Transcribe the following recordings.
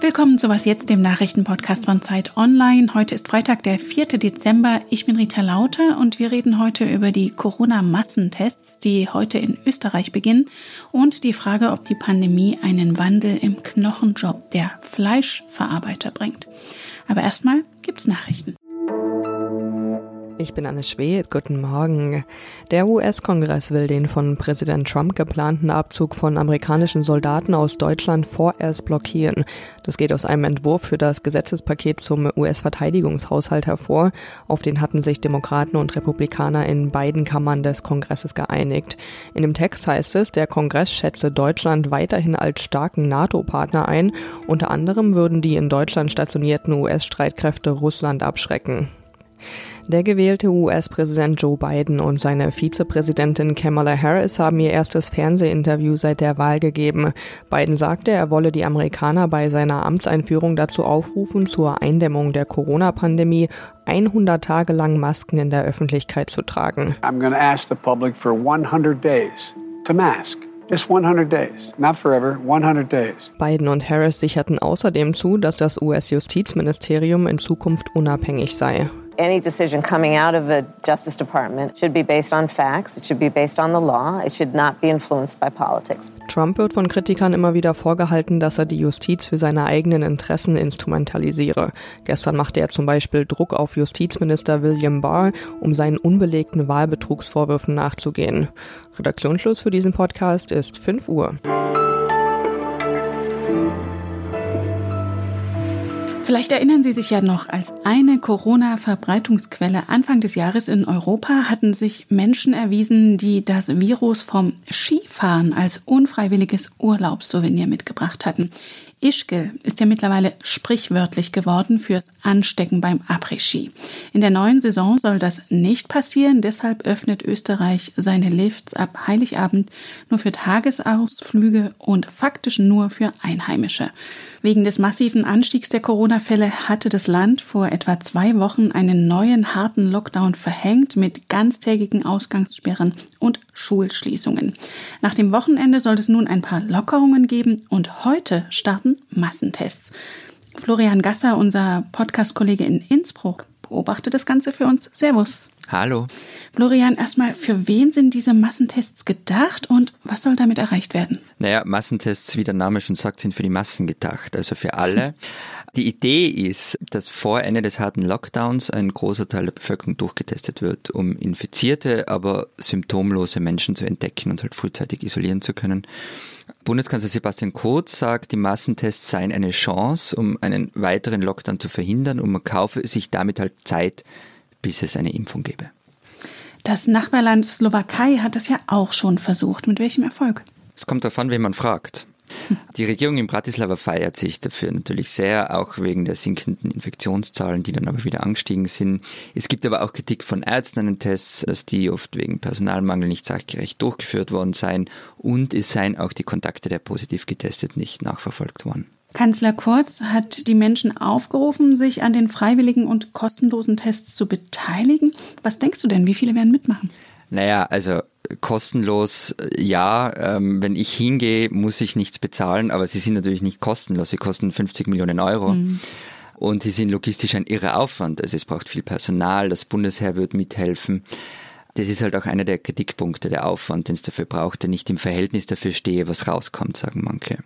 Willkommen zu Was Jetzt, dem Nachrichtenpodcast von Zeit Online. Heute ist Freitag, der 4. Dezember. Ich bin Rita Lauter und wir reden heute über die Corona-Massentests, die heute in Österreich beginnen und die Frage, ob die Pandemie einen Wandel im Knochenjob der Fleischverarbeiter bringt. Aber erstmal gibt's Nachrichten. Ich bin Anne Schwedt. Guten Morgen. Der US-Kongress will den von Präsident Trump geplanten Abzug von amerikanischen Soldaten aus Deutschland vorerst blockieren. Das geht aus einem Entwurf für das Gesetzespaket zum US-Verteidigungshaushalt hervor. Auf den hatten sich Demokraten und Republikaner in beiden Kammern des Kongresses geeinigt. In dem Text heißt es, der Kongress schätze Deutschland weiterhin als starken NATO-Partner ein. Unter anderem würden die in Deutschland stationierten US-Streitkräfte Russland abschrecken. Der gewählte US-Präsident Joe Biden und seine Vizepräsidentin Kamala Harris haben ihr erstes Fernsehinterview seit der Wahl gegeben. Biden sagte, er wolle die Amerikaner bei seiner Amtseinführung dazu aufrufen, zur Eindämmung der Corona-Pandemie 100 Tage lang Masken in der Öffentlichkeit zu tragen. I'm going to ask the public for 100 days to mask. Just 100 days, not forever, 100 days. Biden und Harris sicherten außerdem zu, dass das US-Justizministerium in Zukunft unabhängig sei. Any decision coming out of the Justice Department should be based on facts, it should be based on the law, it should not be influenced by politics. Trump wird von Kritikern immer wieder vorgehalten, dass er die Justiz für seine eigenen Interessen instrumentalisiere. Gestern machte er zum Beispiel Druck auf Justizminister William Barr, um seinen unbelegten Wahlbetrugsvorwürfen nachzugehen. Redaktionsschluss für diesen Podcast ist 5 Uhr. Vielleicht erinnern Sie sich ja noch, als eine Corona-Verbreitungsquelle Anfang des Jahres in Europa hatten sich Menschen erwiesen, die das Virus vom Skifahren als unfreiwilliges Urlaubssouvenir mitgebracht hatten. Ischgl ist ja mittlerweile sprichwörtlich geworden fürs Anstecken beim Après-Ski. In der neuen Saison soll das nicht passieren, deshalb öffnet Österreich seine Lifts ab Heiligabend nur für Tagesausflüge und faktisch nur für Einheimische. Wegen des massiven Anstiegs der Corona-Fälle hatte das Land vor etwa zwei Wochen einen neuen harten Lockdown verhängt mit ganztägigen Ausgangssperren und Schulschließungen. Nach dem Wochenende soll es nun ein paar Lockerungen geben und heute starten Massentests. Florian Gasser, unser Podcast-Kollege in Innsbruck, beobachtet das Ganze für uns. Servus. Hallo. Florian, erstmal, für wen sind diese Massentests gedacht und was soll damit erreicht werden? Naja, Massentests, wie der Name schon sagt, sind für die Massen gedacht, also für alle. Die Idee ist, dass vor Ende des harten Lockdowns ein großer Teil der Bevölkerung durchgetestet wird, um infizierte, aber symptomlose Menschen zu entdecken und halt frühzeitig isolieren zu können. Bundeskanzler Sebastian Kurz sagt, die Massentests seien eine Chance, um einen weiteren Lockdown zu verhindern und man kaufe sich damit halt Zeit bis es eine Impfung gäbe. Das Nachbarland Slowakei hat das ja auch schon versucht. Mit welchem Erfolg? Es kommt davon, wen man fragt. Die Regierung in Bratislava feiert sich dafür natürlich sehr, auch wegen der sinkenden Infektionszahlen, die dann aber wieder angestiegen sind. Es gibt aber auch Kritik von Ärzten an den Tests, dass die oft wegen Personalmangel nicht sachgerecht durchgeführt worden seien und es seien auch die Kontakte der positiv getestet nicht nachverfolgt worden. Kanzler Kurz hat die Menschen aufgerufen, sich an den freiwilligen und kostenlosen Tests zu beteiligen. Was denkst du denn, wie viele werden mitmachen? Naja, also kostenlos, ja, ähm, wenn ich hingehe, muss ich nichts bezahlen, aber sie sind natürlich nicht kostenlos. Sie kosten 50 Millionen Euro. Mhm. Und sie sind logistisch ein irrer Aufwand. Also es braucht viel Personal, das Bundesheer wird mithelfen das ist halt auch einer der Kritikpunkte, der Aufwand, den es dafür braucht, der nicht im Verhältnis dafür stehe, was rauskommt, sagen manche.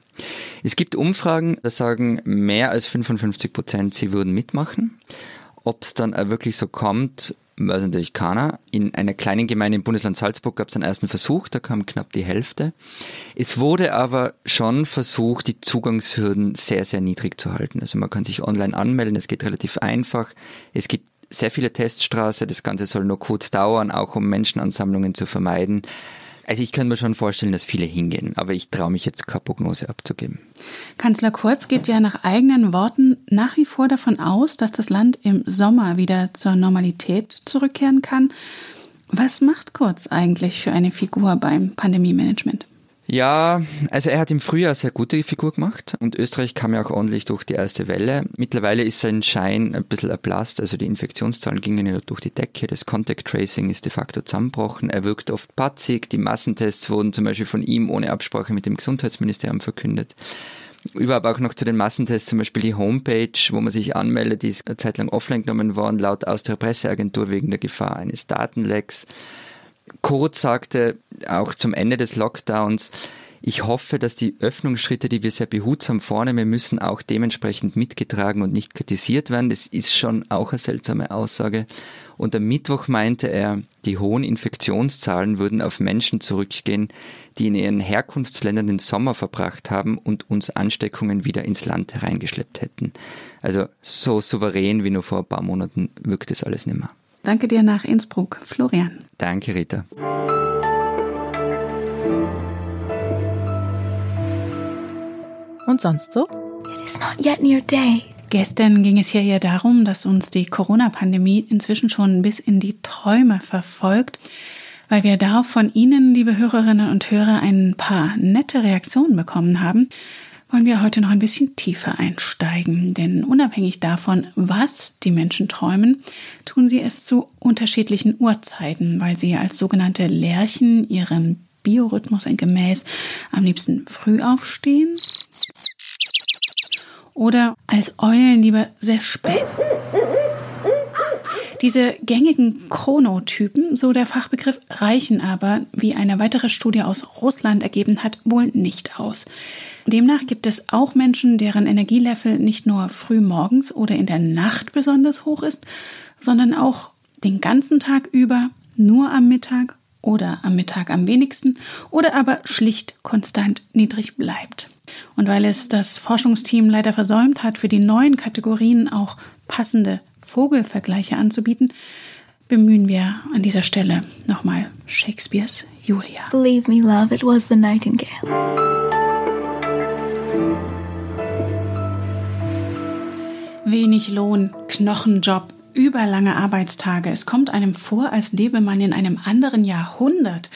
Es gibt Umfragen, da sagen mehr als 55 Prozent, sie würden mitmachen. Ob es dann wirklich so kommt, weiß natürlich keiner. In einer kleinen Gemeinde im Bundesland Salzburg gab es einen ersten Versuch, da kam knapp die Hälfte. Es wurde aber schon versucht, die Zugangshürden sehr, sehr niedrig zu halten. Also man kann sich online anmelden, es geht relativ einfach. Es gibt sehr viele Teststraße. Das Ganze soll nur kurz dauern, auch um Menschenansammlungen zu vermeiden. Also ich könnte mir schon vorstellen, dass viele hingehen, aber ich traue mich jetzt keine Prognose abzugeben. Kanzler Kurz geht ja nach eigenen Worten nach wie vor davon aus, dass das Land im Sommer wieder zur Normalität zurückkehren kann. Was macht Kurz eigentlich für eine Figur beim Pandemie-Management? Ja, also er hat im Frühjahr sehr gute Figur gemacht und Österreich kam ja auch ordentlich durch die erste Welle. Mittlerweile ist sein Schein ein bisschen erblasst, also die Infektionszahlen gingen ja durch die Decke, das Contact Tracing ist de facto zusammenbrochen, er wirkt oft patzig, die Massentests wurden zum Beispiel von ihm ohne Absprache mit dem Gesundheitsministerium verkündet. Überhaupt auch noch zu den Massentests, zum Beispiel die Homepage, wo man sich anmeldet, die ist eine Zeit lang offline genommen worden, laut Austria Presseagentur wegen der Gefahr eines Datenlecks. Kurz sagte auch zum Ende des Lockdowns, ich hoffe, dass die Öffnungsschritte, die wir sehr behutsam vornehmen müssen, auch dementsprechend mitgetragen und nicht kritisiert werden. Das ist schon auch eine seltsame Aussage. Und am Mittwoch meinte er, die hohen Infektionszahlen würden auf Menschen zurückgehen, die in ihren Herkunftsländern den Sommer verbracht haben und uns Ansteckungen wieder ins Land hereingeschleppt hätten. Also so souverän wie nur vor ein paar Monaten wirkt es alles nicht mehr. Danke dir nach Innsbruck, Florian. Danke, Rita. Und sonst so? It is not yet near day. Gestern ging es hier ja darum, dass uns die Corona-Pandemie inzwischen schon bis in die Träume verfolgt, weil wir darauf von Ihnen, liebe Hörerinnen und Hörer, ein paar nette Reaktionen bekommen haben wollen wir heute noch ein bisschen tiefer einsteigen. Denn unabhängig davon, was die Menschen träumen, tun sie es zu unterschiedlichen Uhrzeiten, weil sie als sogenannte Lerchen ihrem Biorhythmus entgemäß am liebsten früh aufstehen oder als Eulen lieber sehr spät. Diese gängigen Chronotypen, so der Fachbegriff, reichen aber, wie eine weitere Studie aus Russland ergeben hat, wohl nicht aus. Demnach gibt es auch Menschen, deren Energielevel nicht nur früh morgens oder in der Nacht besonders hoch ist, sondern auch den ganzen Tag über, nur am Mittag oder am Mittag am wenigsten oder aber schlicht konstant niedrig bleibt. Und weil es das Forschungsteam leider versäumt hat, für die neuen Kategorien auch passende Vogelvergleiche anzubieten, bemühen wir an dieser Stelle nochmal Shakespeares Julia. Believe me, love, it was the nightingale. Wenig Lohn, Knochenjob, überlange Arbeitstage. Es kommt einem vor, als lebe man in einem anderen Jahrhundert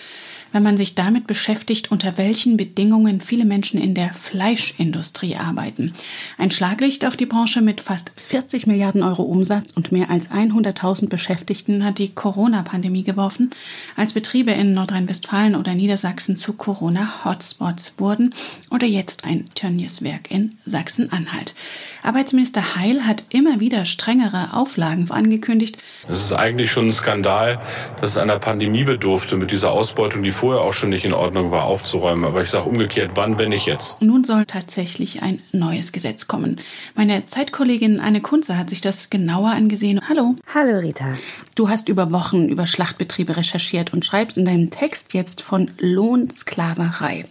wenn man sich damit beschäftigt, unter welchen Bedingungen viele Menschen in der Fleischindustrie arbeiten. Ein Schlaglicht auf die Branche mit fast 40 Milliarden Euro Umsatz und mehr als 100.000 Beschäftigten hat die Corona-Pandemie geworfen, als Betriebe in Nordrhein-Westfalen oder Niedersachsen zu Corona-Hotspots wurden oder jetzt ein Tönnies-Werk in Sachsen-Anhalt. Arbeitsminister Heil hat immer wieder strengere Auflagen angekündigt. Es ist eigentlich schon ein Skandal, dass es einer Pandemie bedurfte, mit dieser Ausbeutung, die vorher auch schon nicht in Ordnung war, aufzuräumen. Aber ich sage umgekehrt, wann, wenn nicht jetzt? Nun soll tatsächlich ein neues Gesetz kommen. Meine Zeitkollegin Anne Kunze hat sich das genauer angesehen. Hallo. Hallo Rita. Du hast über Wochen über Schlachtbetriebe recherchiert und schreibst in deinem Text jetzt von Lohnsklaverei.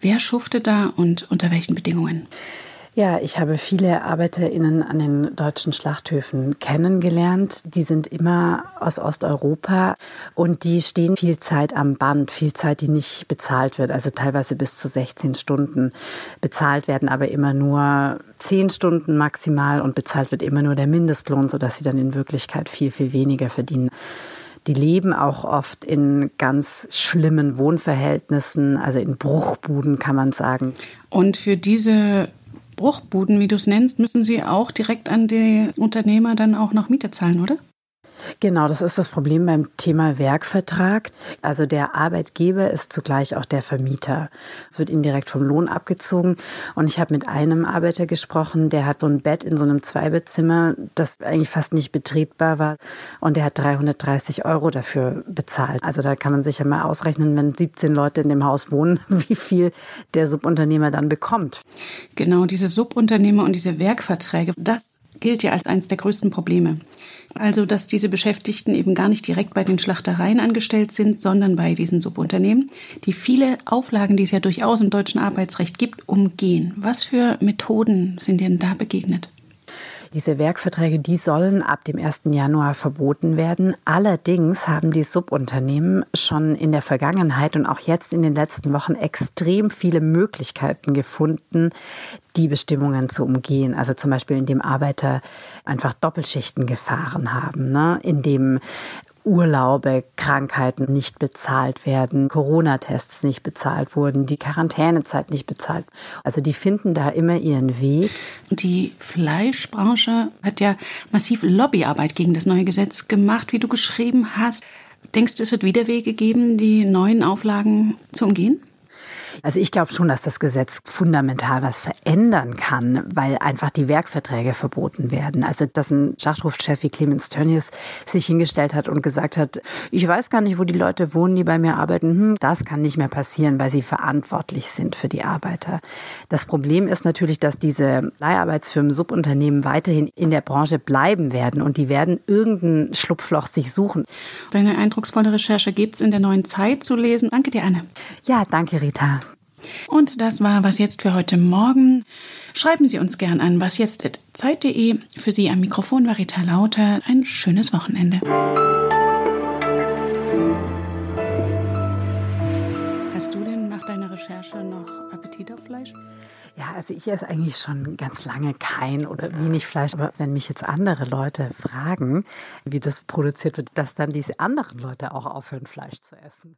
Wer schuftet da und unter welchen Bedingungen? Ja, ich habe viele ArbeiterInnen an den deutschen Schlachthöfen kennengelernt. Die sind immer aus Osteuropa und die stehen viel Zeit am Band, viel Zeit, die nicht bezahlt wird, also teilweise bis zu 16 Stunden. Bezahlt werden aber immer nur 10 Stunden maximal und bezahlt wird immer nur der Mindestlohn, sodass sie dann in Wirklichkeit viel, viel weniger verdienen. Die leben auch oft in ganz schlimmen Wohnverhältnissen, also in Bruchbuden kann man sagen. Und für diese Bruchbuden, wie du es nennst, müssen sie auch direkt an die Unternehmer dann auch noch Miete zahlen, oder? Genau, das ist das Problem beim Thema Werkvertrag. Also der Arbeitgeber ist zugleich auch der Vermieter. Es wird indirekt vom Lohn abgezogen. Und ich habe mit einem Arbeiter gesprochen, der hat so ein Bett in so einem Zweibettzimmer, das eigentlich fast nicht betretbar war. Und der hat 330 Euro dafür bezahlt. Also da kann man sich ja mal ausrechnen, wenn 17 Leute in dem Haus wohnen, wie viel der Subunternehmer dann bekommt. Genau, diese Subunternehmer und diese Werkverträge, das gilt ja als eines der größten Probleme. Also, dass diese Beschäftigten eben gar nicht direkt bei den Schlachtereien angestellt sind, sondern bei diesen Subunternehmen, die viele Auflagen, die es ja durchaus im deutschen Arbeitsrecht gibt, umgehen. Was für Methoden sind denn da begegnet? Diese Werkverträge, die sollen ab dem 1. Januar verboten werden. Allerdings haben die Subunternehmen schon in der Vergangenheit und auch jetzt in den letzten Wochen extrem viele Möglichkeiten gefunden, die Bestimmungen zu umgehen. Also zum Beispiel, indem Arbeiter einfach Doppelschichten gefahren haben, ne? indem Urlaube, Krankheiten nicht bezahlt werden, Corona-Tests nicht bezahlt wurden, die Quarantänezeit nicht bezahlt. Also die finden da immer ihren Weg. Die Fleischbranche hat ja massiv Lobbyarbeit gegen das neue Gesetz gemacht, wie du geschrieben hast. Denkst du, es wird wieder Wege geben, die neuen Auflagen zu umgehen? Also ich glaube schon, dass das Gesetz fundamental was verändern kann, weil einfach die Werkverträge verboten werden. Also dass ein Schlachthofchef wie Clemens Tönnies sich hingestellt hat und gesagt hat, ich weiß gar nicht, wo die Leute wohnen, die bei mir arbeiten. Hm, das kann nicht mehr passieren, weil sie verantwortlich sind für die Arbeiter. Das Problem ist natürlich, dass diese Leiharbeitsfirmen, Subunternehmen weiterhin in der Branche bleiben werden und die werden irgendein Schlupfloch sich suchen. Deine eindrucksvolle Recherche gibt es in der neuen Zeit zu lesen. Danke dir, Anne. Ja, danke, Rita. Und das war was jetzt für heute Morgen. Schreiben Sie uns gern an wasjetzt.zeit.de. Für Sie am Mikrofon war Rita Lauter. Ein schönes Wochenende. Hast du denn nach deiner Recherche noch Appetit auf Fleisch? Ja, also ich esse eigentlich schon ganz lange kein oder wenig Fleisch. Aber wenn mich jetzt andere Leute fragen, wie das produziert wird, dass dann diese anderen Leute auch aufhören, Fleisch zu essen.